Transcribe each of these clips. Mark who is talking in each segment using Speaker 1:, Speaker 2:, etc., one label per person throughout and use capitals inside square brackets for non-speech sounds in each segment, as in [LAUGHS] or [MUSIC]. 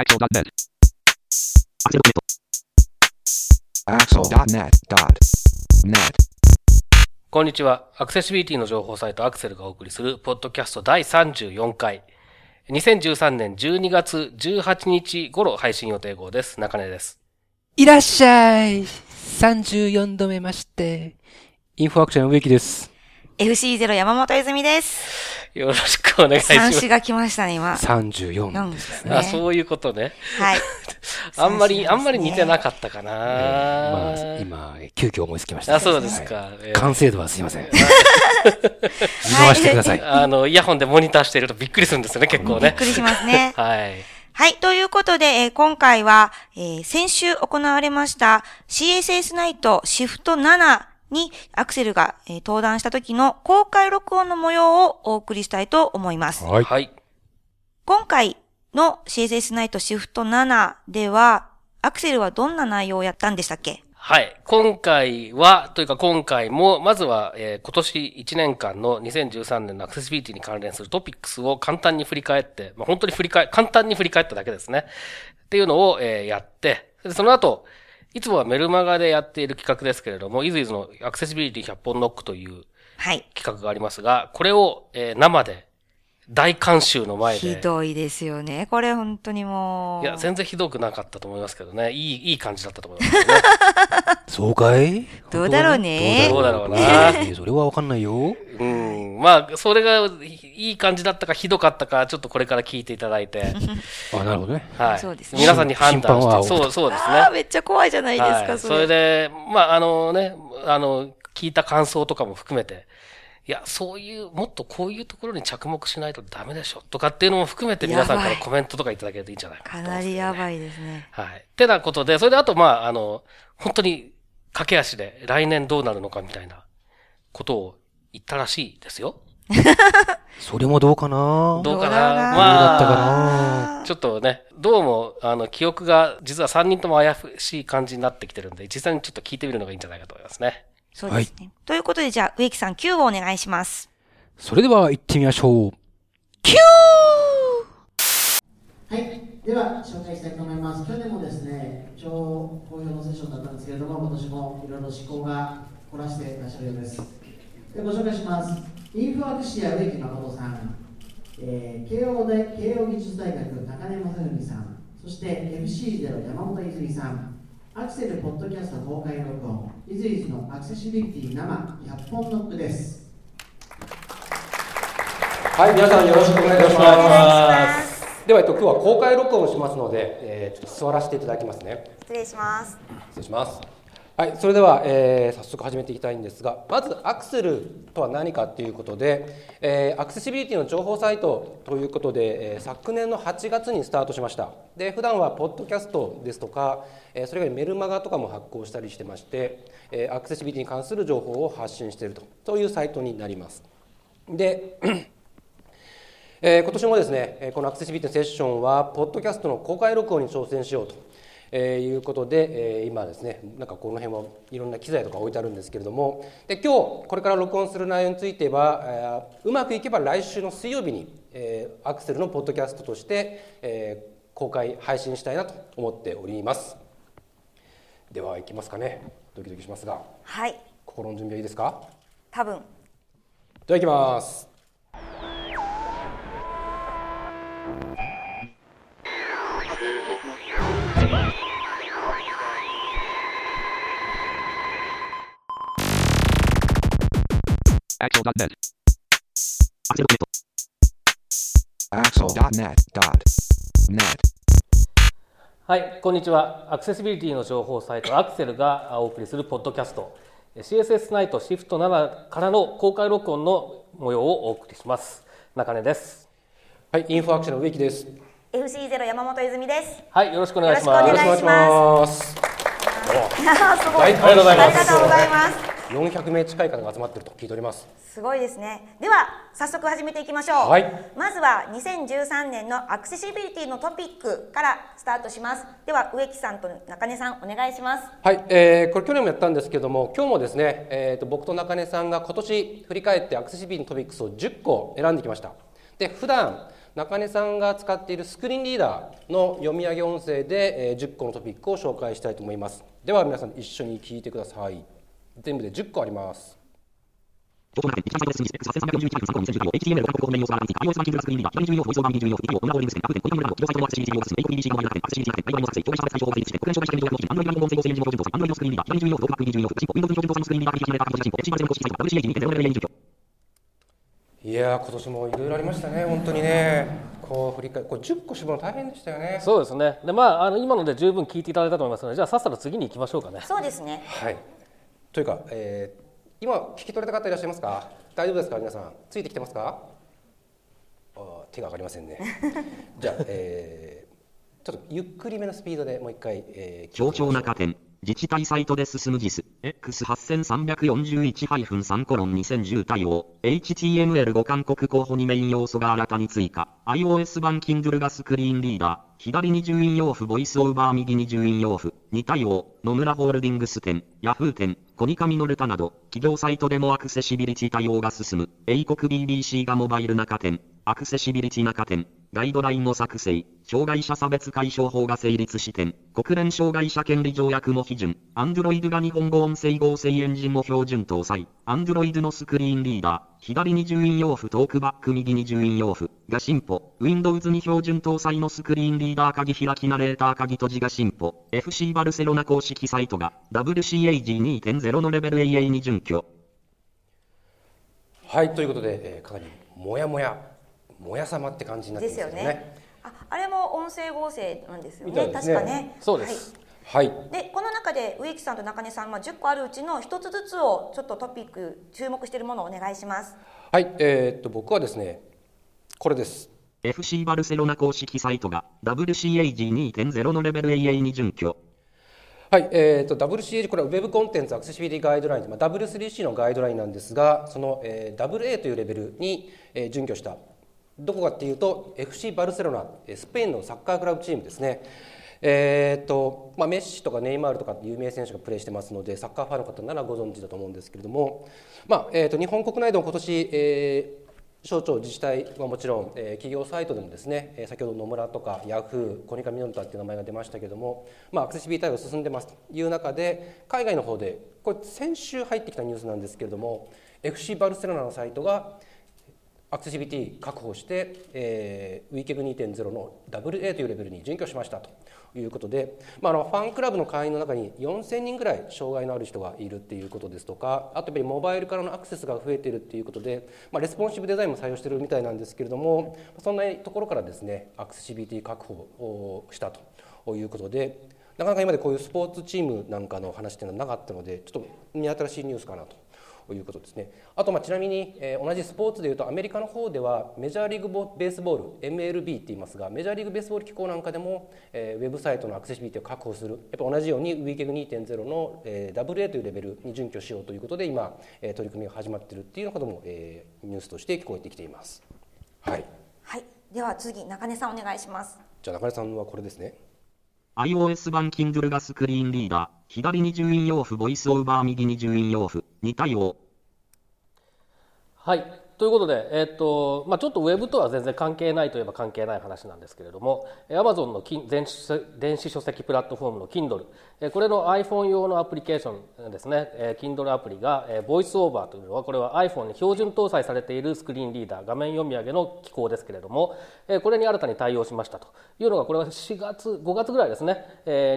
Speaker 1: Axel.net.
Speaker 2: Axel.net.net.
Speaker 3: こんにちは。アクセシビリティの情報サイトアクセルがお送りするポッドキャスト第34回。2013年12月18日頃配信予定号です。中根です。
Speaker 4: いらっしゃい !34 度目まして。インフォアクションの植木です。
Speaker 5: FC0 山本泉です。
Speaker 3: よろしくお願いしま
Speaker 5: 三
Speaker 3: す。
Speaker 5: 子が来ましたね、今。
Speaker 4: 34
Speaker 5: 四
Speaker 4: です
Speaker 5: ね
Speaker 3: あ、そういうことね。
Speaker 5: はい。[LAUGHS]
Speaker 3: あんまり、あんまり似てなかったかな、
Speaker 4: まあ、今、急遽思いつきました。
Speaker 3: あ、そうです
Speaker 4: はい
Speaker 3: か。えー
Speaker 4: 完成度はすいません。[LAUGHS] 見逃してください。
Speaker 3: あの、イヤホンでモニターしているとびっくりするんですよね、結構ね。
Speaker 5: びっくりしますね。[LAUGHS]
Speaker 3: はい。
Speaker 5: はい。ということで、えー今回は、えー先週行われました CSS ナイトシフト7にアクセルが、えー登壇した時の公開録音の模様をお送りしたいと思います。
Speaker 4: はい。
Speaker 3: はい。
Speaker 5: 今回の CSS ナイトシフト7では、アクセルはどんな内容をやったんでしたっけ？
Speaker 3: はい。今回は、というか今回も、まずは、えー今年1年間の2013年のアクセシビリティに関連するトピックスを簡単に振り返って、まあ、本当に振り返、簡単に振り返っただけですね。っていうのを、えーやって、でその後、いつもはメルマガでやっている企画ですけれども、イズイズのアクセシビリティ100本ノックという
Speaker 5: はい。
Speaker 3: 企画がありますが、これを、えー生で、大監修の前で、
Speaker 5: ひどいですよね。これ本当にもう。
Speaker 3: いや、全然ひどくなかったと思いますけどね。いい、いい感じだったと思いますね。[LAUGHS]
Speaker 4: そうかい？
Speaker 5: どうだろうね
Speaker 3: どうだろうな。[LAUGHS]
Speaker 4: えそれはわかんないよ。
Speaker 3: うん。まあ、それがいい感じだったかひどかったか、ちょっとこれから聞いていただいて、[LAUGHS]
Speaker 4: あ、なるほどね。
Speaker 3: はい。
Speaker 5: そうですね
Speaker 3: 皆さんに判断して、そう、そうですね。
Speaker 5: めっちゃ怖いじゃないですか、
Speaker 3: はい。そ
Speaker 5: それ。
Speaker 3: れで、まあ、あのね、あの、聞いた感想とかも含めて、いや、そういう、もっとこういうところに着目しないとダメでしょ、とかっていうのも含めて皆さんからコメントとかいただけるといいんじゃないか
Speaker 5: か
Speaker 3: と思うんですけどね
Speaker 5: なりやばいですね。
Speaker 3: はい。てなことで、それであと、まあ、あの、本当に駆け足で来年どうなるのかみたいなことを言ったらしいですよ。[LAUGHS]
Speaker 4: それもどうかな？
Speaker 3: どうかな？まあ、
Speaker 4: どうだったかな？
Speaker 3: ちょっとね、どうも、あの、記憶が実は3人とも怪しい感じになってきてるんで、実際にちょっと聞いてみるのがいいんじゃないかと思いますね。
Speaker 5: そうですね。ということで、じゃあ、植木さん Q をお願いします。
Speaker 4: それでは行ってみましょう。
Speaker 6: はい、では紹介したいと思います。去年もですね、超好評のセッションだったんですけれども、今年もいろいろ思考が凝らしていらっしゃるようです。でご紹介します。インフォアクシア植木誠さん、えー慶応大慶応義塾大学中根正文さん、そして FC0 山本泉さん、アクセルポッドキャスト公開録音、イズイズのアクセシビリティ生100本ノックです。
Speaker 7: はい、皆さんよろしくお願いします。では、えっと、今日は公開録音をしますので、えーちょっと座らせていただきますね。
Speaker 5: 失礼します。
Speaker 7: 失礼します。はい、それでは、えー早速始めていきたいんですが、まずアクセルとは何かということで、えーアクセシビリティの情報サイトということで、えー昨年の8月にスタートしました。で、普段はポッドキャストですとか、えーそれ以外メルマガとかも発行したりしてまして、えーアクセシビリティに関する情報を発信しているとそういうサイトになります。でえー今年もですね、このアクセシビリティセッションは、ポッドキャストの公開録音に挑戦しようと、えーいうことで、えー今ですね、なんかこの辺はいろんな機材とか置いてあるんですけれども、で今日これから録音する内容については、えーうまくいけば来週の水曜日に、えーアクセルのポッドキャストとして、えー公開配信したいなと思っております。では、いきますかね。ドキドキしますが、
Speaker 5: はい。
Speaker 7: 心の準備はいいですか？
Speaker 5: 多分。
Speaker 7: では、いきます。
Speaker 1: Axel.net.
Speaker 2: Axel.net.net.
Speaker 3: はい、こんにちは。アクセシビリティの情報サイトアクセルがお送りするポッドキャスト CSS ナイトシフト7からの公開録音の模様をお送りします。中根です。
Speaker 7: はい、インフォアクションの植木です。
Speaker 5: FC0 山本泉です。
Speaker 3: はい、よろしくお願いします。
Speaker 5: よろしくお願いします。[LAUGHS]
Speaker 7: ありがとうございます
Speaker 5: ありがとうございます。
Speaker 7: 400名近い方が集まっていると聞いております。
Speaker 5: すごいですね。では早速始めていきましょう。
Speaker 7: はい
Speaker 5: まずは2013年のアクセシビリティのトピックからスタートします。では植木さんと中根さんお願いします。
Speaker 7: はい、えーこれ去年もやったんですけども、今日もですね、えー、と僕と中根さんが今年振り返ってアクセシビリティのトピックスを10個選んできました。で、普段中根さんが使っているスクリーンリーダーの読み上げ音声で、えー10個のトピックを紹介したいと思いますでは皆さん一緒に聞いてください全部で10個あります
Speaker 1: 情報中点、一番サイトです。8341参考2019 HTML 韓国方面用サーバーについて iOS 版キングラスクリーンリーダー、左重要ボイスオーバー右重要右をオナローリングステン、各点、ポインラの、企業サイトのアクセス CGO です。メイク BBC のマイナー点、アクセス CG 点、バイバイの作成、障害者差別解消法制定して、国連障害者権利の、アンドロイド音声合成エンジン合成アンドロイドスクリーンリーダー、左重要、ドクマック右重要、進歩、Windows 上上搭載のスクリーンリーダー、キーキーメーター、進歩、HTML 公式サイト、WCA2.0 レベル A 準拠。
Speaker 7: いやー今年もいろいろありましたね本当にねこう振り返これ10個絞るの大変でしたよね
Speaker 3: そうですね。で、まあ、あの今ので十分聞いていただいたと思いますので、じゃあさっさと次に行きましょうかね。
Speaker 5: そうですね。
Speaker 7: はいというか、えー今聞き取れた方いらっしゃいますか？大丈夫ですか？皆さんついてきてますか？あ手が上がりませんね [LAUGHS] じゃあ、えーちょっとゆっくりめのスピードでもう一回、えー
Speaker 1: 強調な加点。自治体サイトで進む JIS。X8341-3 コロン2010対応。HTML5 韓国候補にメイン要素が新たに追加。iOS 版 Kindle がスクリーンリーダー。左に順位要符ボイスオーバー右に順位要符。2対応。野村ホールディングス店。Yahoo 店。コニカミノルタなど。企業サイトでもアクセシビリティ対応が進む。英国 BBC がモバイル中店。アクセシビリティ中店。ガイドラインの作成、障害者差別解消法が成立し点、国連障害者権利条約も批准、Android が日本語音声合成エンジンも標準搭載、Android のスクリーンリーダー、左に順位要符トークバック右に順位要符。が進歩、Windows に標準搭載のスクリーンリーダー鍵開きナレーター鍵閉じが進歩、FC バルセロナ公式サイトが WCAG2.0 のレベル AA に準。拠。
Speaker 7: はいということで、えーかなりもやもやもやさまって感じになって
Speaker 5: です
Speaker 7: ますよね
Speaker 5: よね。あ、あれも音声合成なんですよね。
Speaker 7: みたいですね
Speaker 5: 確かね。
Speaker 3: そうです。
Speaker 7: はい
Speaker 5: はい。で、この中で植木さんと中根さん、まあ、10個あるうちの一つずつをちょっとトピック注目しているものをお願いします。
Speaker 7: はいえーっと僕はですねこれです
Speaker 1: FC バルセロナ公式サイトが WCAG2.0 のレベル AA に準拠。
Speaker 7: はい、えー、と WCAG これは Web コンテンツアクセシビリティガイドライン、まあ、W3C のガイドラインなんですがその、えー、WA というレベルに、えー準拠したどこかっていうと FC バルセロナスペインのサッカークラブチームですね。えーとまあ、メッシとかネイマールとかって有名選手がプレーしてますのでサッカーファンの方ならご存知だと思うんですけれども、まあえー、と日本国内でも今年、え省庁、自治体はもちろん、えー企業サイトでもですね、えー先ほど野村とかヤフー、コニカミノルタっていう名前が出ましたけども、まあ、アクセシビリティ対応進んでますという中で、海外の方で、これ先週入ってきたニュースなんですけれども、FC バルセロナのサイトがアクセシビリティ確保して、えー、 WCAG 2.0の AA というレベルに準拠しましたということで、まあ、あのファンクラブの会員の中に4000人ぐらい障害のある人がいるっていうことですとかあとやっぱりモバイルからのアクセスが増えているっていうことで、まあ、レスポンシブデザインも採用しているみたいなんですけれどもそんなところからですねアクセシビリティ確保をしたということでなかなか今までこういうスポーツチームなんかの話っていうのはなかったのでちょっと見新しいニュースかなと。ということですね。あとまあちなみに、えー同じスポーツでいうとアメリカの方ではメジャーリーグボベースボール MLB って言いますがメジャーリーグベースボール機構なんかでも、えーウェブサイトのアクセシビリティを確保するやっぱ同じように WeGag2.0 の、えー WA というレベルに準拠しようということで今、えー取り組みが始まっているっていうようなことも、えーニュースとして聞こえてきています。はい。
Speaker 5: はい。では次、中根さんお願いします。
Speaker 7: じゃあ中根さんはこれですね。
Speaker 1: iOS 版 Kindle がスクリーンリーダー、左に順位用符ボイスオーバー右に順位用符、2対応。
Speaker 3: はい。ということで、えっとまあ、ちょっとウェブとは全然関係ないといえば関係ない話なんですけれども、え Amazon の電子電子書籍プラットフォームの Kindle、これの iPhone 用のアプリケーションですね、Kindle アプリが、えボイスオーバーというのは、これは iPhone に標準搭載されているスクリーンリーダー、画面読み上げの機構ですけれども、これに新たに対応しましたと。いうのが、これは4月、5月ぐらいですね、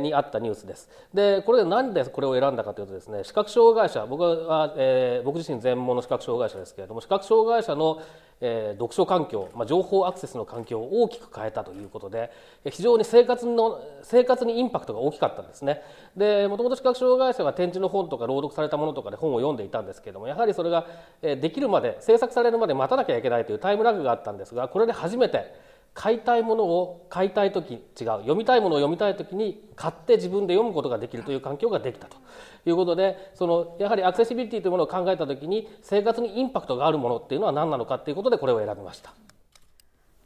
Speaker 3: にあったニュースです。で、これでなんでこれを選んだかというとですね、視覚障害者、僕は、僕自身全盲の視覚障害者ですけれども、視覚障害者の、えー読書環境、まあ、情報アクセスの環境を大きく変えたということで、え非常に生活の生活にインパクトが大きかったんですね。で、もともと視覚障害者が展示の本とか朗読されたものとかで本を読んでいたんですけども、やはりそれがえできるまで、制作されるまで待たなきゃいけないというタイムラグがあったんですが、これで初めて買いたいものを買いたい時違う読みたいものを読みたい時に買って自分で読むことができるという環境ができたということでそのやはりアクセシビリティというものを考えた時に生活にインパクトがあるものっていうのは何なのかということでこれを選びました。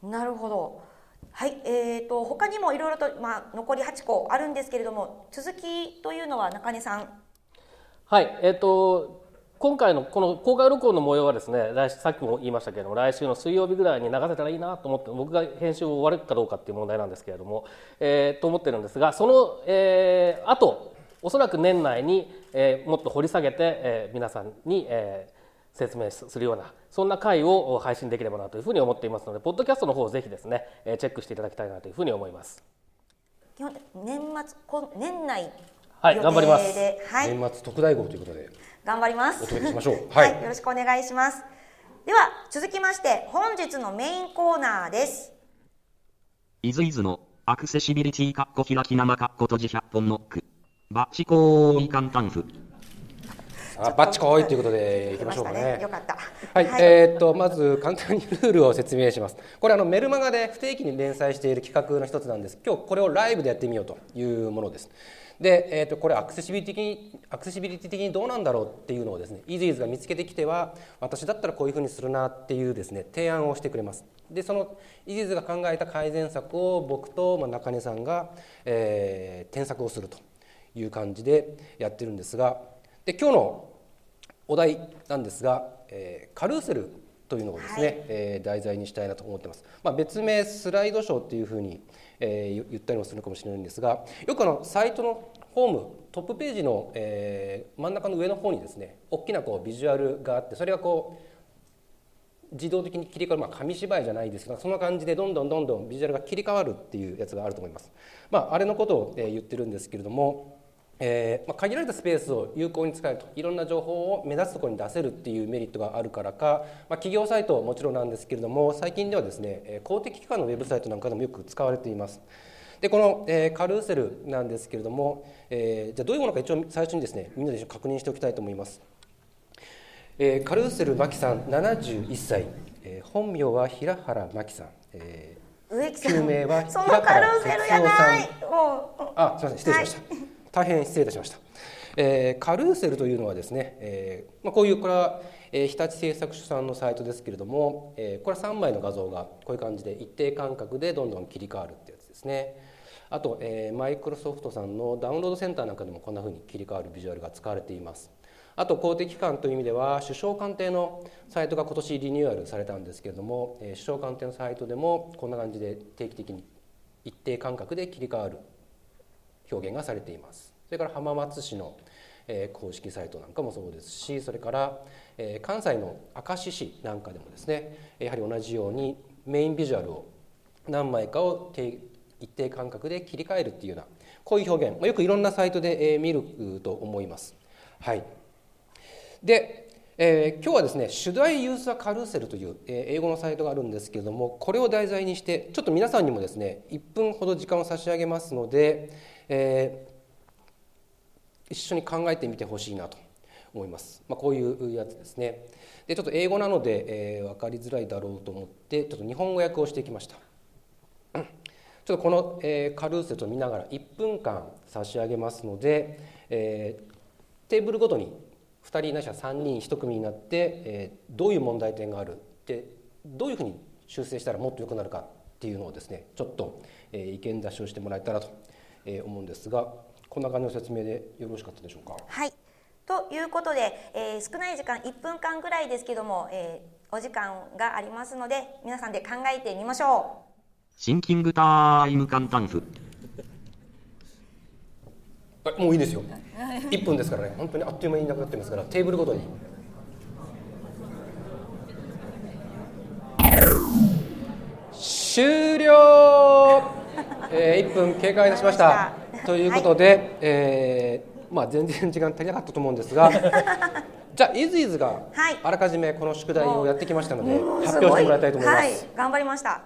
Speaker 5: なるほど。はい、えー、と他にもいろいろと、まあ、残り8個あるんですけれども続きというのは中根さん
Speaker 3: はい、えっ、と今回のこの公開録音の模様はですね来さっきも言いましたけれども来週の水曜日ぐらいに流せたらいいなと思って僕が編集を終わるかどうかっていう問題なんですけれども、えーと思ってるんですがその、えー、あとおそらく年内に、えーもっと掘り下げて、えー皆さんに、えー説明するようなそんな回を配信できればなというふうに思っていますのでポッドキャストの方をぜひですね、えーチェックしていただきたいなというふうに思います。
Speaker 5: 基本的に年末こ年内
Speaker 3: はい
Speaker 5: 予定
Speaker 3: 頑張ります。
Speaker 5: ではい。
Speaker 7: 年末特大号ということで
Speaker 5: 頑張ります。
Speaker 7: お届けしましょう [LAUGHS]
Speaker 5: は、
Speaker 7: はいい
Speaker 5: よろしくお願いします。では続きまして本日のメインコーナーです。
Speaker 1: イズイズのアクセシビリティカッコ開き生カッコ閉じ100本ノック。バッチコーイ簡単譜。
Speaker 7: あバッチコイということでいきましょうか
Speaker 5: 出
Speaker 7: ね
Speaker 5: よかった。
Speaker 7: はい、えーっとまず簡単にルールを説明します。これあのメルマガで不定期に連載している企画の一つなんです。今日これをライブでやってみようというものです。で、えーとこれアクセシビリティ的にアクセシビリティ的にどうなんだろうっていうのをですね、イーズイズが見つけてきては私だったらこういうふうにするなっていうですね提案をしてくれます。でそのイーズイズが考えた改善策を僕とま中根さんが、えー添削をするという感じでやってるんですが、で今日のお題なんですが、えーカルーセルというのをですね、
Speaker 5: はい
Speaker 7: えー題材にしたいなと思ってます。まあ、別名スライドショーっていうふうに、えー言言ったりもするかもしれないんですが、よくあのサイトのホームトップページの、えー真ん中の上の方にですね、大きなこうビジュアルがあって、それがこう自動的に切り替わる、まあ、紙芝居じゃないですけどそんな感じでどんどんどんどんビジュアルが切り替わるっていうやつがあると思います、まあ、あれのことを、えー言ってるんですけれども、えーまあ、限られたスペースを有効に使えるといろんな情報を目立つところに出せるっていうメリットがあるからか、まあ、企業サイトはもちろんなんですけれども最近ではですねえー公的機関のウェブサイトなんかでもよく使われています。でこの、えーカルーセルなんですけれども、えーじゃあどういうものか一応最初にですねみんなで確認しておきたいと思います。えーカルーセル真紀さん71歳、えー本名は平原真紀さん、え
Speaker 5: 植木さん。
Speaker 7: 旧名は
Speaker 5: そのカルーセルやない。もう
Speaker 7: ーあすみません失礼しました大変失礼いたしました、えーカルーセルというのはですね、えーまあ、こういうこれは、えー日立製作所さんのサイトですけれども、えーこれは3枚の画像がこういう感じで一定間隔でどんどん切り替わるってやつですね。あと、マイクロソフトさんのダウンロードセンターなんかでもこんな風に切り替わるビジュアルが使われています。あと公的機関という意味では首相官邸のサイトが今年リニューアルされたんですけれども、えー首相官邸のサイトでもこんな感じで定期的に一定間隔で切り替わる表現がされていますそれから浜松市の、公式サイトなんかもそうですしそれから、関西の明石市なんかでもですねやはり同じようにメインビジュアルを何枚かを一定間隔で切り替えるっていうようなこういう表現、よくいろんなサイトで、見ると思います。はい、で、えー今日はですね「Should I use a carousel」という、英語のサイトがあるんですけれどもこれを題材にしてちょっと皆さんにもですね1分ほど時間を差し上げますので、えー一緒に考えてみてほしいなと思います、まあ、こういうやつですね。でちょっと英語なので、えー分かりづらいだろうと思ってちょっと日本語訳をしてきました。ちょっとこの、えーカルーセルを見ながら1分間差し上げますので、えーテーブルごとに2人なしは3人1組になって、えーどういう問題点があるでどういうふうに修正したらもっと良くなるかっていうのをですねちょっと、え意見出しをしてもらえたらとえー思うんですがこんな感じの説明でよろしかったでしょうか？
Speaker 5: はい。ということで、えー少ない時間1分間ぐらいですけども、えーお時間がありますので皆さんで考えてみましょ
Speaker 1: シンキングタイム簡単譜。
Speaker 7: あもういいですよ1分ですからね本当にあっという間にいなくなってますからテーブルごとに終了、えー、1分経過いたしましたということで、えーまあ、全然時間足りなかったと思うんですが [LAUGHS] じゃあイズイズが
Speaker 5: はい
Speaker 7: あらかじめこの宿題をやってきましたので、
Speaker 5: う。
Speaker 7: 発表してもらいたいと思います。
Speaker 5: はい、頑張りました。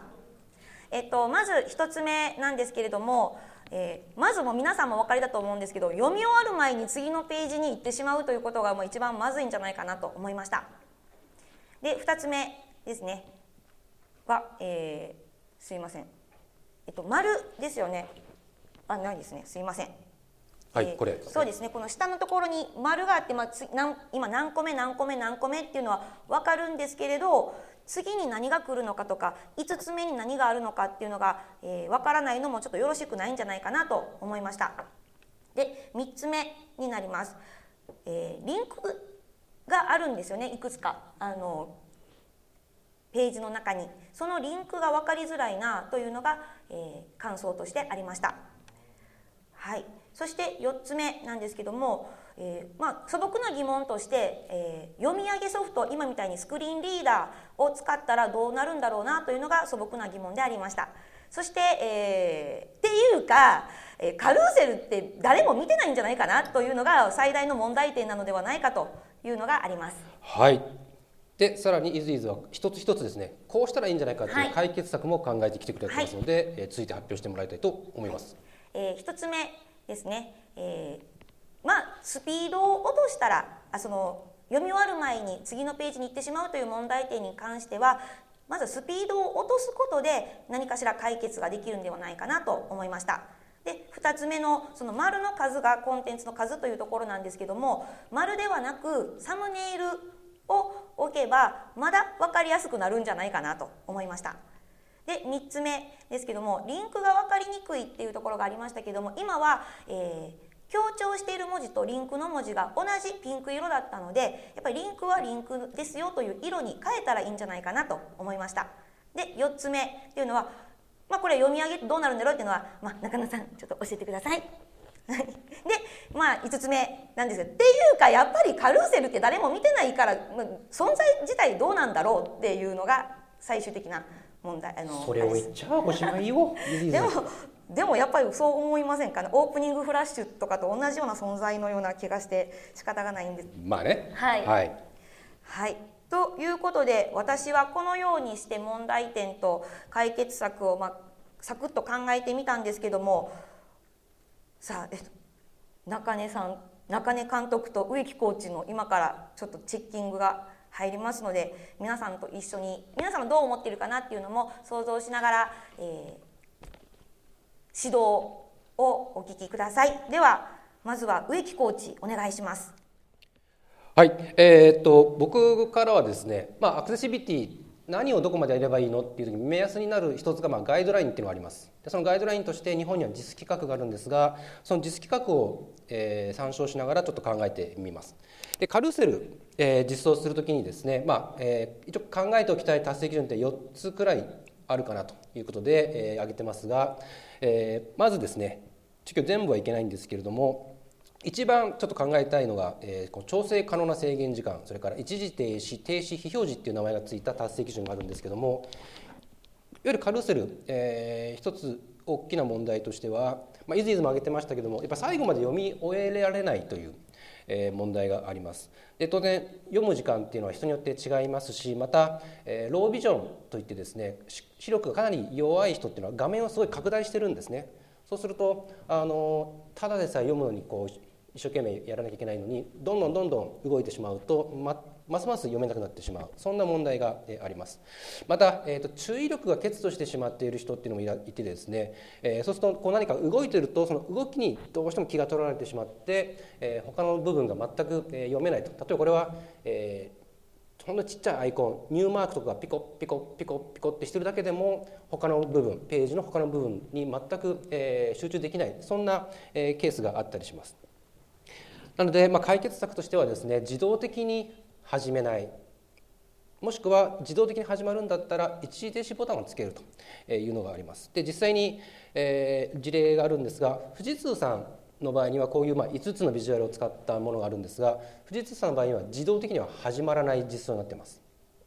Speaker 5: えっとまず一つ目なんですけれども、えーまずもう皆さんもお分かりだと思うんですけど、読み終わる前に次のページに行ってしまうということがもう一番まずいんじゃないかなと思いました。で二つ目ですね。は、えーすいません。えっと丸ですよね。あないですね。すいません。
Speaker 7: はい、
Speaker 5: えー
Speaker 7: これ
Speaker 5: そうですねこの下のところに丸があって、まあ、つなん今何個目何個目何個目っていうのは分かるんですけれど次に何が来るのかとか5つ目に何があるのかっていうのが、えー分からないのもちょっとよろしくないんじゃないかなと思いましたで3つ目になります、えーリンクがあるんですよねいくつかあのページの中にそのリンクが分かりづらいなというのが、えー、感想としてありました。はい、そして4つ目なんですけども、えー、まあ、素朴な疑問として、えー、読み上げソフト今みたいにスクリーンリーダーを使ったらどうなるんだろうなというのが素朴な疑問でありました。そして、えー、っていうか、えカルーセルって誰も見てないんじゃないかなというのが最大の問題点なのではないかというのがあります。
Speaker 7: はいでさらにイズイズは一つ一つですねこうしたらいいんじゃないかという解決策も考えてきてくれてますので、はい、えー、続いて発表してもらいたいと思います。
Speaker 5: えー、一つ目ですね、えー、まあスピードを落としたらあその読み終わる前に次のページに行ってしまうという問題点に関してはまずスピードを落とすことで何かしら解決ができるんではないかなと思いました。で2つ目のその丸の数がコンテンツの数というところなんですけども丸ではなくサムネイルを置けばまだ分かりやすくなるんじゃないかなと思いました。で3つ目ですけどもリンクが分かりにくいっていうところがありましたけども今は、えー、強調している文字とリンクの文字が同じピンク色だったのでやっぱりリンクはリンクですよという色に変えたらいいんじゃないかなと思いました。で4つ目っていうのはまあ、これ読み上げてどうなるんだろうっていうのは、まあ、中野さんちょっと教えてください。でまあ5つ目なんですよ。っていうかやっぱりカルーセルって誰も見てないから、まあ、存在自体どうなんだろうっていうのが最終的な問題あ
Speaker 7: のそれを言っちゃおしまいよ。
Speaker 5: でもでもやっぱりそう思いませんか？ねオープニングフラッシュとかと同じような存在のような気がして仕方がないんです。
Speaker 7: まあね。
Speaker 5: はい、はい、はい。ということで私はこのようにして問題点と解決策を、まあ、サクッと考えてみたんですけどもさあ、えっと、中根さん中根監督と植木コーチの今からちょっとチェッキングが入りますので皆さんと一緒に皆さんどう思っているかなっていうのも想像しながら、えー、指導をお聞きください。ではまずは植木コーチお願いします。
Speaker 7: はい、えー、っと僕からはですね、まあ、アクセシビリティ何をどこまでやればいいのっていう時に目安になる一つがまあガイドラインっていうのがあります。でそのガイドラインとして日本には実規格があるんですがその実規格を、えー、参照しながらちょっと考えてみます。でカルセル、えー、実装する時にですね、まあえー、一応考えておきたい達成基準って4つくらいあるかなということで、えー、挙げてますが、えー、まずですね今日全部はいけないんですけれども一番ちょっと考えたいのが、えー、こ調整可能な制限時間それから一時停止停止非表示っていう名前がついた達成基準があるんですけどもいわゆるカルセル、えー、一つ大きな問題としては、まあ、いずいずも挙げてましたけどもやっぱ最後まで読み終えられないという、えー、問題があります。で当然読む時間っていうのは人によって違いますしまた、えー、ロービジョンといってですね視力がかなり弱い人っていうのは画面をすごい拡大してるんですね。そうするとあのただでさえ読むのにこう一生懸命やらなきゃいけないのにどんどんどんどん動いてしまうとまますます読めなくなってしまう。そんな問題があります。また、えーと、注意力が欠如してしまっている人っていうのもいてですね、えー、そうするとこう何か動いてるとその動きにどうしても気が取られてしまって、えー、他の部分が全く、読めないと。例えばこれは、えーほんのちっちゃいアイコンニューマークとかがピコピコピコピコってしてるだけでも他の部分ページの他の部分に全く、えー、集中できない。そんな、えー、ケースがあったりします。なので、まあ、解決策としてはですね自動的に始めないもしくは自動的に始まるんだったら一時停止ボタンをつけるというのがあります。で実際に、えー、事例があるんですが富士通さんの場合にはこういうまあ5つのビジュアルを使ったものがあるんですが富士通さんの場合には自動的には始まらない実装になっています。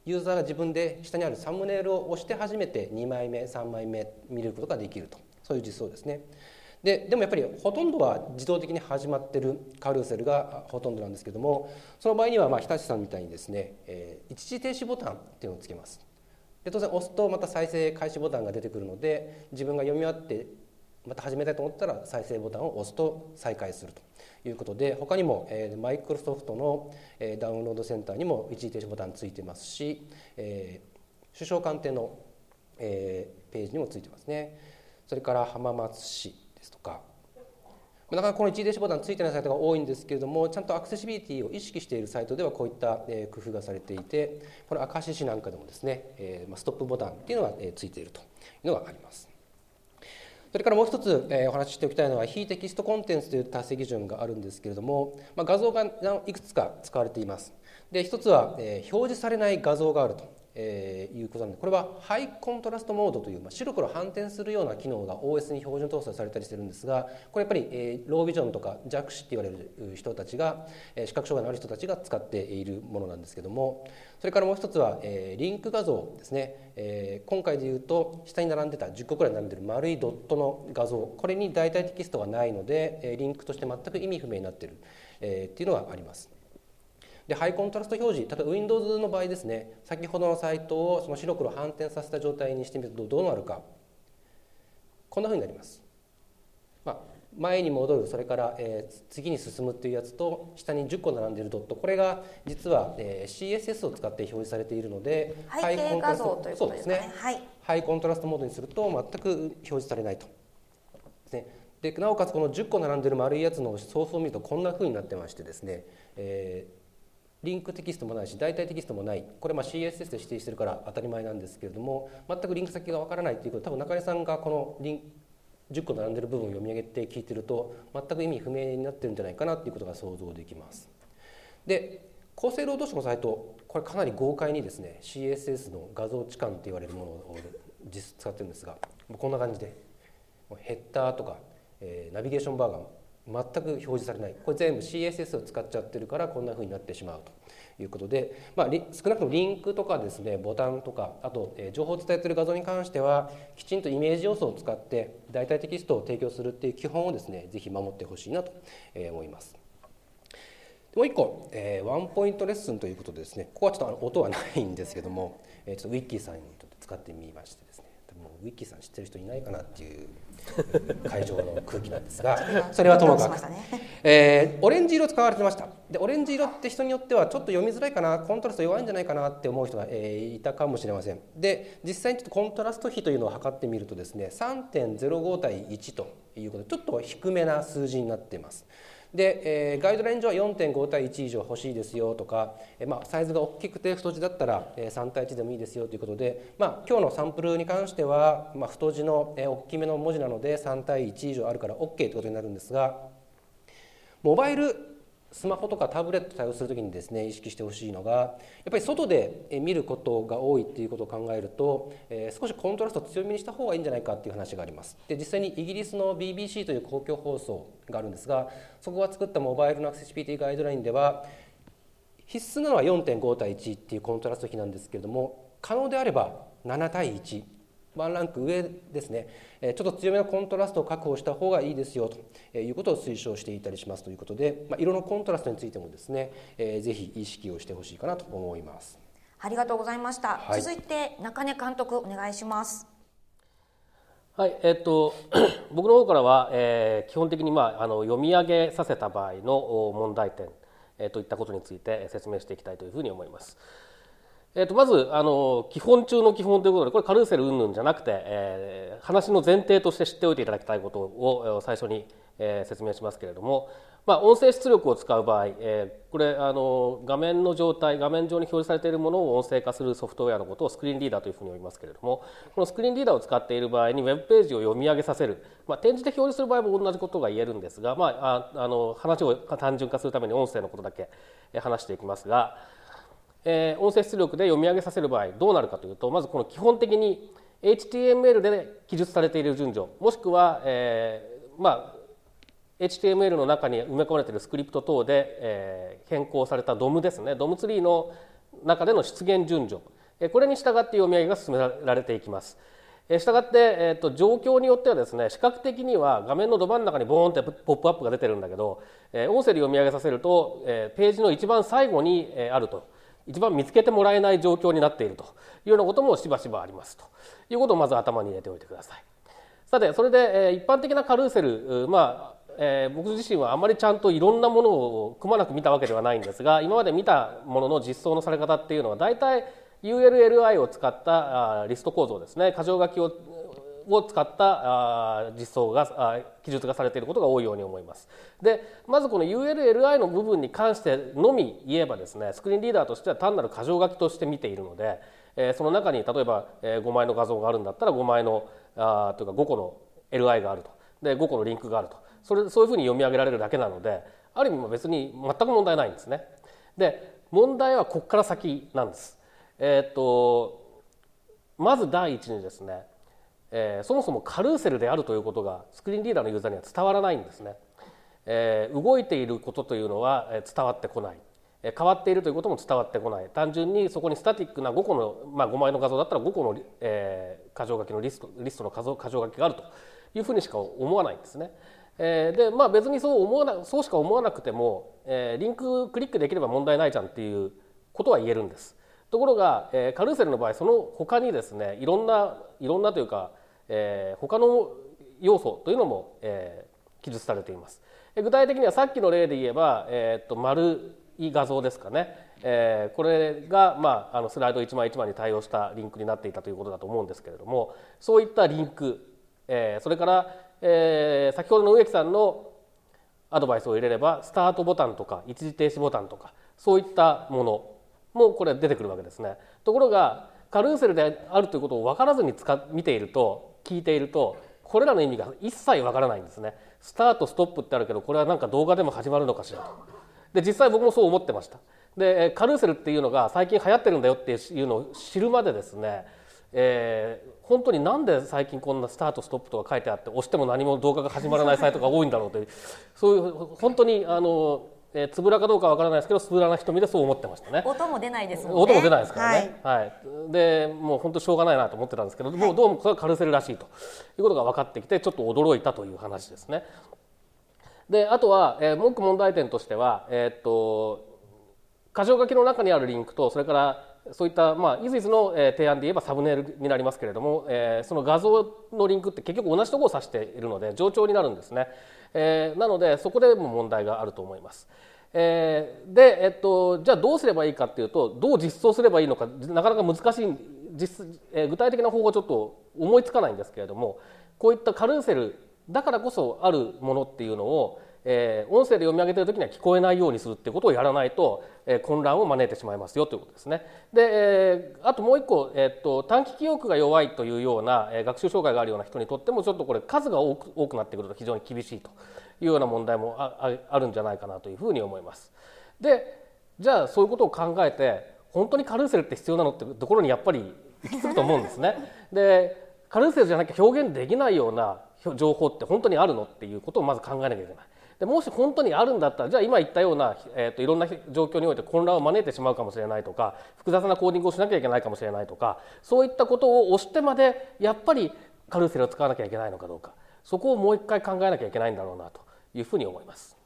Speaker 7: ユーザーが自分で下にあるサムネイルを押して初めて2枚目3枚目見ることができるとそういう実装ですね。ででもやっぱりほとんどは自動的に始まってるカルーセルがほとんどなんですけどもその場合にはまあ日立さんみたいにですね、えー、一時停止ボタンっていうのをつけます。で当然押すとまた再生開始ボタンが出てくるので自分が読み終わってまた始めたいと思ったら再生ボタンを押すと再開するということで他にも、マイクロソフトの、ダウンロードセンターにも一時停止ボタンついてますし、えー、首相官邸の、えー、ページにもついてますね。それから浜松市。ですとか。なかなかこの一時停止ボタンついてないサイトが多いんですけれどもちゃんとアクセシビリティを意識しているサイトではこういった工夫がされていてこの明石市なんかでもですねストップボタンっていうのがついているというのがあります。それからもう一つ、えお話ししておきたいのは非テキストコンテンツという達成基準があるんですけれども、ま、画像がいくつか使われています。で一つは、え表示されない画像があると、えーいうことなのでこれはハイコントラストモードという、まあ、白黒反転するような機能が OS に標準搭載されたりしてるんですがこれやっぱり、えーロービジョンとか弱視って言われる人たちが、えー視覚障害のある人たちが使っているものなんですけどもそれからもう一つは、えーリンク画像ですね、えー今回でいうと下に並んでた10個くらい並んでる丸いドットの画像これに代替テキストがないので、えーリンクとして全く意味不明になってる、えーっていうのがあります。でハイコントラスト表示例えば Windows の場合ですね先ほどのサイトをその白黒反転させた状態にしてみるとどうなるか。こんなふうになります、まあ、前に戻るそれから、えー次に進むっていうやつと下に10個並んでいるドット。これが実は、えー CSS を使って表示されているので
Speaker 5: 背景画像ということですかね。
Speaker 7: ハイコントラストモードにすると全く表示されないと。ですね、でなおかつこの10個並んでる丸いやつのソースを見るとこんな風になってましてですね、えーリンクテキストもないし代替テキストもないこれま CSS で指定してるから当たり前なんですけれども全くリンク先がわからないっていうこと多分中根さんがこのリン10個並んでる部分を読み上げて聞いてると全く意味不明になってるんじゃないかなっていうことが想像できます。で厚生労働省のサイトこれかなり豪快にですね CSS の画像置換と言われるものを実使ってるんですがこんな感じでヘッダーとか、えナビゲーションバーが全く表示されない。これ全部 CSS を使っちゃってるからこんな風になってしまうということで、まあ、少なくともリンクとかですねボタンとかあと、え情報を伝えてる画像に関してはきちんとイメージ要素を使って代替テキストを提供するっていう基本をですねぜひ守ってほしいなと思います。もう一個、えーワンポイントレッスンということでですねここはちょっと音はないんですけども、えーちょっとウィッキーさんにちょっと使ってみましてですね。多分ウィッキーさん知ってる人いないかなっていう会場の空気なんですが [LAUGHS] それはともかく。えーオレンジ色使われてました。でオレンジ色って人によってはちょっと読みづらいかなコントラスト弱いんじゃないかなって思う人が、えーいたかもしれません。で実際にちょっとコントラスト比というのを測ってみるとですね3.05対1ということでちょっと低めな数字になっていますで、えーガイドライン上は4.5対1以上欲しいですよとか、えーまあ、サイズが大きくて太字だったら、えー3対1でもいいですよということで、まあ、今日のサンプルに関しては、まあ、太字の、えー大きめの文字なので3対1以上あるから OK ということになるんですがモバイルスマホとかタブレット対応するときにですね意識してほしいのがやっぱり外で見ることが多いっていうことを考えると、えー少しコントラストを強めにした方がいいんじゃないかっていう話があります。で実際にイギリスの BBC という公共放送があるんですがそこが作ったモバイルのアクセシビリティガイドラインでは必須なのは4.5対1っていうコントラスト比なんですけれども可能であれば7対1ワンランク上ですねえーちょっと強めのコントラストを確保した方がいいですよということを推奨していたりしますということで、まあ、色のコントラストについてもですね、えーぜひ意識をしてほしいかなと思います。
Speaker 5: ありがとうございました、
Speaker 7: はい
Speaker 5: 続いて中根監督お願いします
Speaker 3: はい、えっと [CLEARS THROAT] 僕の方からは、えー基本的にまああの読み上げさせた場合のお問題点、えーといったことについてえー説明していきたいというふうに思います。えー、とまずあの基本中の基本ということでこれカルーセル云々じゃなくて、えー話の前提として知っておいていただきたいことを最初に、えー説明しますけれども、まあ、音声出力を使う場合、えーこれあの画面の状態画面上に表示されているものを音声化するソフトウェアのことをスクリーンリーダーというふうに呼びますけれどもこのスクリーンリーダーを使っている場合にウェブページを読み上げさせる、まあ、展示で表示する場合も同じことが言えるんですが、まあ、ああの話を単純化するために音声のことだけ話していきますが。えー音声出力で読み上げさせる場合どうなるかというとまずこの基本的に HTML で記述されている順序もしくは、えーまあ HTML の中に埋め込まれているスクリプト等で、えー変更された DOM ですね。DOM ツリーの中での出現順序。えこれに従って読み上げが進められていきます。したがって、えー、と状況によってはですね視覚的には画面のど真ん中にボーンってポップアップが出てるんだけど、えー音声で読み上げさせると、えーページの一番最後に、えーあると。一番見つけてもらえない状況になっているというようなこともしばしばありますということをまず頭に入れておいてください。さてそれで、え一般的なカルーセルまあえ僕自身はあまりちゃんといろんなものをくまなく見たわけではないんですが今まで見たものの実装のされ方っていうのは大体 ULLI を使ったリスト構造ですね箇条書きをを使った実装が記述がされていることが多いように思います。でまずこの ULLI の部分に関してのみ言えばですねスクリーンリーダーとしては単なる箇条書きとして見ているので、えーその中に例えば、5枚の画像があるんだったら5枚のあというか5個の LI があるとで5個のリンクがあるとそれそういうふうに読み上げられるだけなのである意味別に全く問題ないんですね。で問題はここから先なんです。えー、っとまず第一にですね、えー、そもそもカルーセルであるということがスクリーンリーダーのユーザーには伝わらないんですね。えー、動いていることというのは伝わってこない。変わっているということも伝わってこない単純にそこにスタティックな5個の、まあ、5枚の画像だったら5個の、えー、箇条書きのリストリストの箇条書きがあるというふうにしか思わないんですね。えー、でまあ別にそう思わなそうしか思わなくても、えー、リンククリックできれば問題ないじゃんっていうことは言えるんです。ところが、えー、カルーセルの場合その他にですねいろんないろんなというか、えー、他の要素というのも、えー、記述されています。具体的にはさっきの例で言えば、えー、っと丸い画像ですかね、えー、これが、まあ、あのスライド一枚一枚に対応したリンクになっていたということだと思うんですけれどもそういったリンク、えー、それから、えー、先ほどの植木さんのアドバイスを入れればスタートボタンとか一時停止ボタンとかそういったものもこれ出てくるわけですね。ところがカルーセルであるということを分からずに使見ていると聞いているとこれらの意味が一切分からないんですね。スタートストップってあるけどこれはなんか動画でも始まるのかしらと。で実際僕もそう思ってましたでカルーセルっていうのが最近流行ってるんだよっていうのを知るまでですねえー、本当になんで最近こんなスタートストップとか書いてあって押しても何も動画が始まらないサイトが多いんだろうというそういう本当にあの、えー、つぶらかどうかわからないですけどつぶらな瞳でそう思ってましたね。
Speaker 5: 音も出ないですもんね。
Speaker 3: 音も出ないですからね、はい、はい、でもう本当しょうがないなと思ってたんですけど、もうどうもこれはカルーセルらしいと。いうことが分かってきてちょっと驚いたという話ですね。であとは、えー、文句問題点としては、えー、っと箇条書きの中にあるリンクとそれからそういった、まあ、イズイズの、えー、提案で言えばサムネイルになりますけれども、えー、その画像のリンクって結局同じところを指しているので冗長になるんですね、えー、なのでそこでも問題があると思います。えー、で、えっと、じゃあどうすればいいかっていうとどう実装すればいいのかなかなか難しい実、えー、具体的な方法はちょっと思いつかないんですけれどもこういったカルーセルだからこそあるものっていうのを、えー、音声で読み上げてる時には聞こえないようにするってことをやらないと、混乱を招いてしまいますよということですね。で、え、あともう一個、え、っと短期記憶が弱いというような、え、学習障害があるような人にとってもちょっとこれ数が多く多くなってくると非常に厳しいというような問題もああるんじゃないかなというふうに思います。でじゃあそういうことを考えて本当にカルーセルって必要なのってところにやっぱり行き着くと思うんですね。でカルーセルじゃなきゃ表現できないような情報って本当にあるのっていうことをまず考えなきゃいけない。でもし本当にあるんだったらじゃあ今言ったような、えーと、いろんな状況において混乱を招いてしまうかもしれないとか複雑なコーディングをしなきゃいけないかもしれないとかそういったことを押してまでやっぱりカルーセルを使わなきゃいけないのかどうかそこをもう一回考えなきゃいけないんだろうなというふうに思います。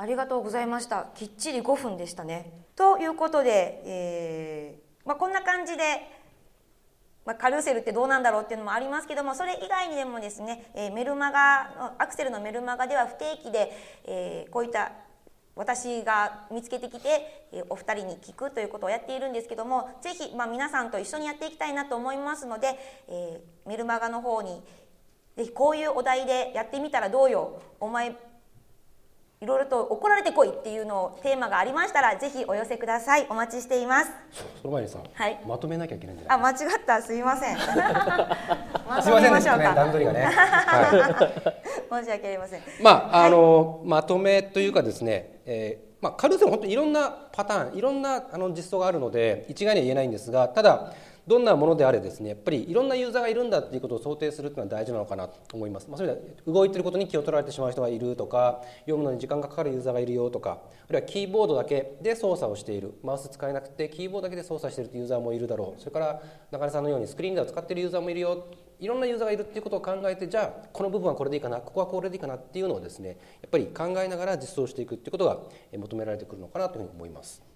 Speaker 5: ありがとうございました。きっちり5分でしたね。ということで、えーまあ、こんな感じでまあ、カルーセルってどうなんだろうっていうのもありますけどもそれ以外にでもですね、えー、メルマガアクセルのメルマガでは不定期で、えー、こういった私が見つけてきて、え、お二人に聞くということをやっているんですけどもぜひ、まあ、皆さんと一緒にやっていきたいなと思いますので、えー、メルマガの方にぜひこういうお題でやってみたらどうよお前いろいろと怒られてこいっていうのをテーマがありましたらぜひお寄せください。お待ちしています。
Speaker 7: その前にさ、
Speaker 5: はい、
Speaker 7: まとめなきゃいけないんじ
Speaker 5: ゃない？あ間違った。すいません。[LAUGHS]
Speaker 7: すいませんね段取りがね、は
Speaker 5: い、申し訳ありません。
Speaker 7: まああの、まとめというかですね、えーまあ、カルーセル本当にいろんなパターンいろんなあの実装があるので一概には言えないんですがただどんなものであれですねやっぱりいろんなユーザーがいるんだっていうことを想定するっていうのは大事なのかなと思います、まあ、それで動いてることに気を取られてしまう人がいるとか読むのに時間がかかるユーザーがいるよとかあるいはキーボードだけで操作をしている。マウス使えなくてキーボードだけで操作しているユーザーもいるだろう。それから中根さんのようにスクリーンで使っているユーザーもいるよ。いろんなユーザーがいるっていうことを考えてじゃあこの部分はこれでいいかなここはこれでいいかなっていうのをですねやっぱり考えながら実装していくっていうことが求められてくるのかなというふうに思います。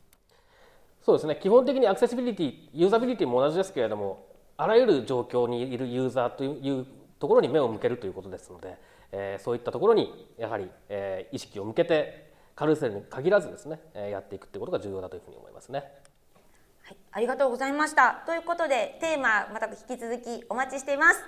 Speaker 3: そうですね基本的にアクセシビリティユーザビリティも同じですけれどもあらゆる状況にいるユーザーというところに目を向けるということですので、えー、そういったところにやはり、えー、意識を向けてカルーセルに限らずですね、えー、やっていくということが重要だというふうに思いますね。
Speaker 5: はい、ありがとうございました。ということでテーマまた引き続きお待ちしています。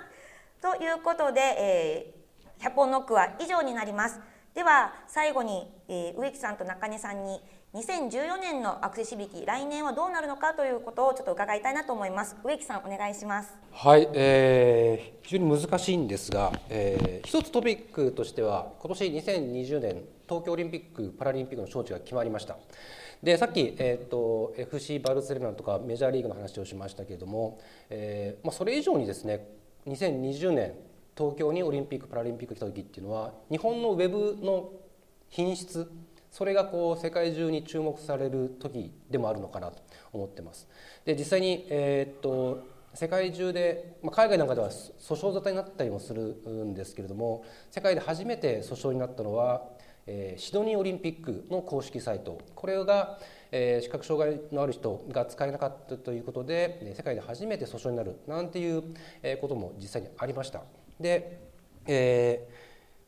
Speaker 5: ということで、えー、100本ノックは以上になります。では最後にえー植木さんと中根さんに2014年のアクセシビリティ来年はどうなるのかということをちょっと伺いたいなと思います。植木さんお願いします。
Speaker 7: はい、えー非常に難しいんですが、えー一つトピックとしては今年2020年東京オリンピック・パラリンピックの招致が決まりました。でさっき、えー、と FC バルセロナとかメジャーリーグの話をしましたけれども、えーまあ、それ以上にですね2020年東京にオリンピック・パラリンピック来た時っていうのは日本のウェブの品質それがこう世界中に注目される時でもあるのかなと思ってます。で実際に、えーっと世界中で、まあ、海外なんかでは訴訟沙汰になったりもするんですけれども世界で初めて訴訟になったのは、えーシドニーオリンピックの公式サイトこれが、えー視覚障害のある人が使えなかったということで世界で初めて訴訟になるなんていうことも実際にありました。で、えー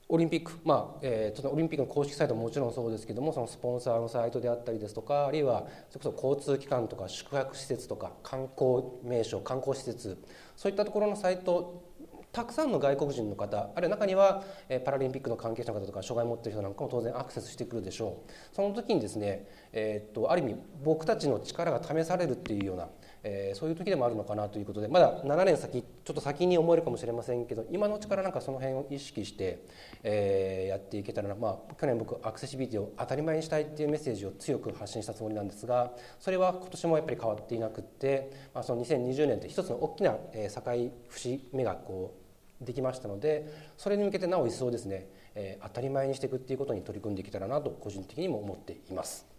Speaker 7: オリンピック、まあえー、そのオリンピックの公式サイトももちろんそうですけどもそのスポンサーのサイトであったりですとかあるいはそれこそ交通機関とか宿泊施設とか観光名所観光施設そういったところのサイトたくさんの外国人の方あるいは中にはパラリンピックの関係者の方とか障害を持っている人なんかも当然アクセスしてくるでしょうその時にですね、えーっとある意味僕たちの力が試されるっていうような、えーそういう時でもあるのかなということでまだ7年先ちょっと先に思えるかもしれませんけど今のうちからなんかその辺を意識して、えーやっていけたらな、まあ、去年僕アクセシビリティを当たり前にしたいっていうメッセージを強く発信したつもりなんですがそれは今年もやっぱり変わっていなくって、まあ、その2020年って一つの大きな、えー境節目がこうできましたのでそれに向けてなお一層ですね、え当たり前にしていくっていうことに取り組んできたらなと個人的にも思っています。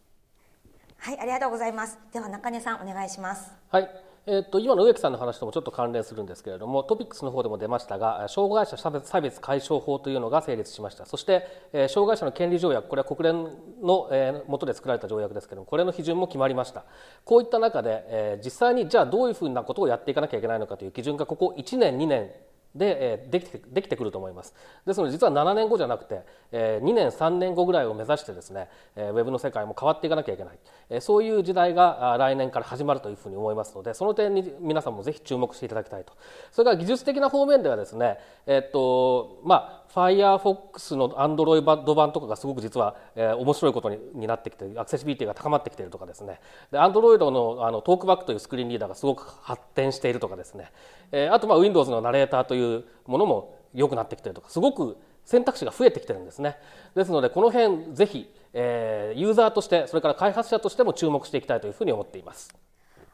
Speaker 5: はいありがとうございます。では中根さんお願いします。
Speaker 3: はい。えっと今の植木さんの話ともちょっと関連するんですけれどもトピックスの方でも出ましたが障害者差別差別解消法というのが成立しました。そして、えー障害者の権利条約これは国連の、えー元で作られた条約ですけれどもこれの批准も決まりました。こういった中で、えー実際にじゃあどういうふうなことをやっていかなきゃいけないのかという基準がここ1年2年で、えできてできてくると思います。ですので実は7年後じゃなくて、え2年3年後ぐらいを目指してですね、えウェブの世界も変わっていかなきゃいけない、えそういう時代が来年から始まるというふうに思いますのでその点に皆さんもぜひ注目していただきたいと。それから技術的な方面ではですねえっとまあ Firefox の Android 版とかがすごく実は、え面白いことにになってきてアクセシビリティが高まってきているとかですね。で Android のあのトークバックというスクリーンリーダーがすごく発展しているとかですね、えあとまあ Windows のナレーターというものも良くなってきてるとかすごく選択肢が増えてきてるんですねですのでこの辺ぜひ、えーユーザーとしてそれから開発者としても注目していきたいというふうに思っています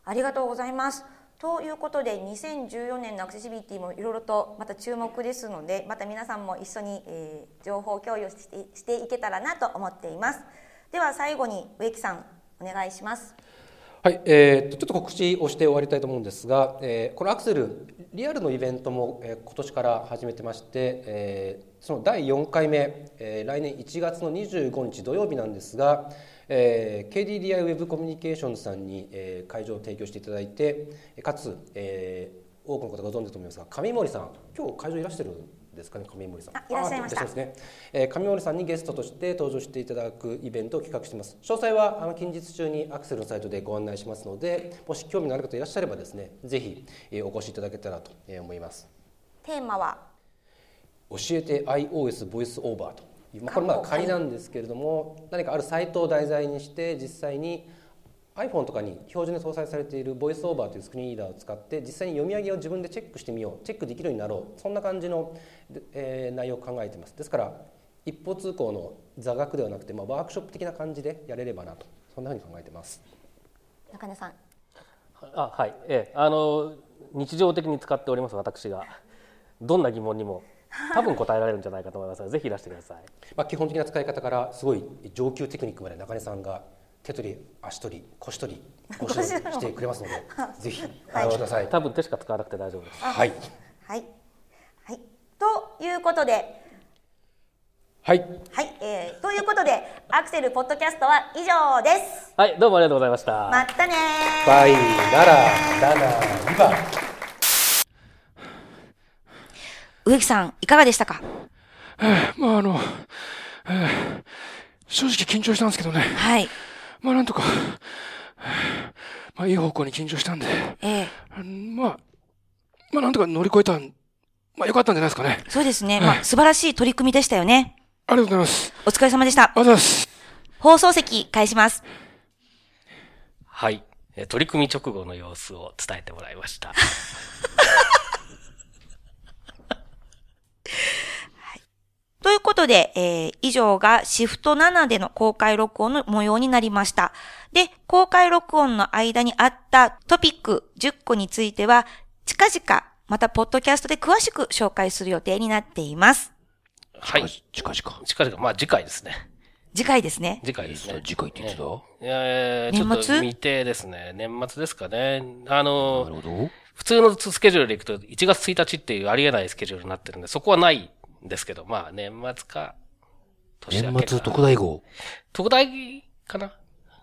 Speaker 5: ありがとうございます。ということで2014年のアクセシビリティもいろいろとまた注目ですのでまた皆さんも一緒に、えー情報共有してしていけたらなと思っています。では最後に植木さんお願いします。
Speaker 7: はい、えー、ちょっと告知をして終わりたいと思うんですが、えーこのアクセルリアルのイベントも、えー今年から始めてまして、えーその第4回目、えー来年1月の25日土曜日なんですが、えー KDDI ウェブコミュニケーションズさんに、えー会場を提供していただいてかつ、えー多くの方がご存知だと思いますが上森さん今日会場いらしてるですかね上森さん。
Speaker 5: あいらっしゃいました。
Speaker 7: すね、えー上森さんにゲストとして登場していただくイベントを企画しています。詳細はあの近日中にアクセルのサイトでご案内しますのでもし興味のある方いらっしゃればですねぜひ、えーお越しいただけたらとえー思います。
Speaker 5: テーマは？
Speaker 7: 教えて iOS ボイスオーバーという、まあ、これまあ仮なんですけれども何かあるサイトを題材にして実際に iPhone とかに標準で搭載されているボイスオーバーというスクリーンリーダーを使って実際に読み上げを自分でチェックしてみようチェックできるようになろうそんな感じの、でえー内容を考えています。ですから一方通行の座学ではなくて、まあ、ワークショップ的な感じでやれればなとそんなふうに考えています。
Speaker 5: 中根さん。
Speaker 3: あはい、ええ、あの日常的に使っております私が。どんな疑問にも多分答えられるんじゃないかと思いますのでぜひいらしてください。
Speaker 7: まあ、基本的な使い方からすごい上級テクニックまで中根さんが手取り足取り腰取り [LAUGHS] ご指導してくれますので [LAUGHS] ぜひお会いください。
Speaker 3: 多分手しか使わなくて大丈夫です。
Speaker 7: はい、
Speaker 5: はい。はい。ということで。
Speaker 7: はい、
Speaker 5: はい、えー、ということでアクセルポッドキャストは以上です。
Speaker 3: はい。どうもありがとうございました。
Speaker 5: またねー。
Speaker 7: バイナララナリバ。
Speaker 5: 植木さんいかがでしたか？
Speaker 4: まああの、えー正直緊張したんですけどね。
Speaker 5: はい
Speaker 4: まあなんとか、まあいい方向に緊張したんで、
Speaker 5: え
Speaker 4: うんまあ、まあなんとか乗り越えたん、まあ良かったんじゃないですかね。
Speaker 5: ー、そうですね、まあ素晴らしい取り組みでしたよね
Speaker 4: ありがとうございます。
Speaker 5: お疲れ様でした
Speaker 4: ありがとうございます。
Speaker 5: 放送席返します。
Speaker 3: はい。えー取り組み直後の様子を伝えてもらいました。
Speaker 5: ということで、えー以上がシフト7での公開録音の模様になりました。で、公開録音の間にあったトピック10個については、近々、またポッドキャストで詳しく紹介する予定になっています。
Speaker 3: はい。
Speaker 4: 近々。
Speaker 3: 近々、まあ次回ですね。
Speaker 5: 次回ですね。
Speaker 3: 次回ですね。
Speaker 4: 次回って言ってた？
Speaker 3: えー、ちょっと
Speaker 5: 年末？
Speaker 3: 未定ですね。年末ですかね。あ
Speaker 4: な
Speaker 3: の
Speaker 4: るほど。
Speaker 3: 普通のスケジュールでいくと1月1日っていうありえないスケジュールになってるんで、そこはないんですけど、まあ年末か、年明け
Speaker 4: 末特大号。
Speaker 3: 特大かな？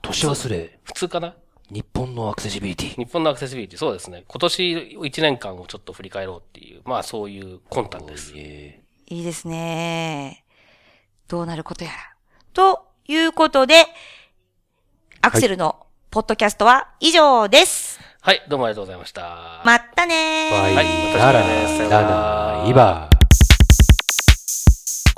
Speaker 4: 年忘れ。
Speaker 3: 普通かな？
Speaker 4: 日本のアクセシビリティ。
Speaker 3: 日本のアクセシビリティ、そうですね。今年1年間をちょっと振り返ろうっていう、まあそういう魂胆です。
Speaker 4: え
Speaker 5: いいですね。どうなることやら。ということで、アクセルのポッドキャストは以上です。
Speaker 3: はい、どうもありがとうございました。
Speaker 5: まったねー。
Speaker 4: ー。
Speaker 3: はいまた次回ですさようなら
Speaker 4: ラナイバー。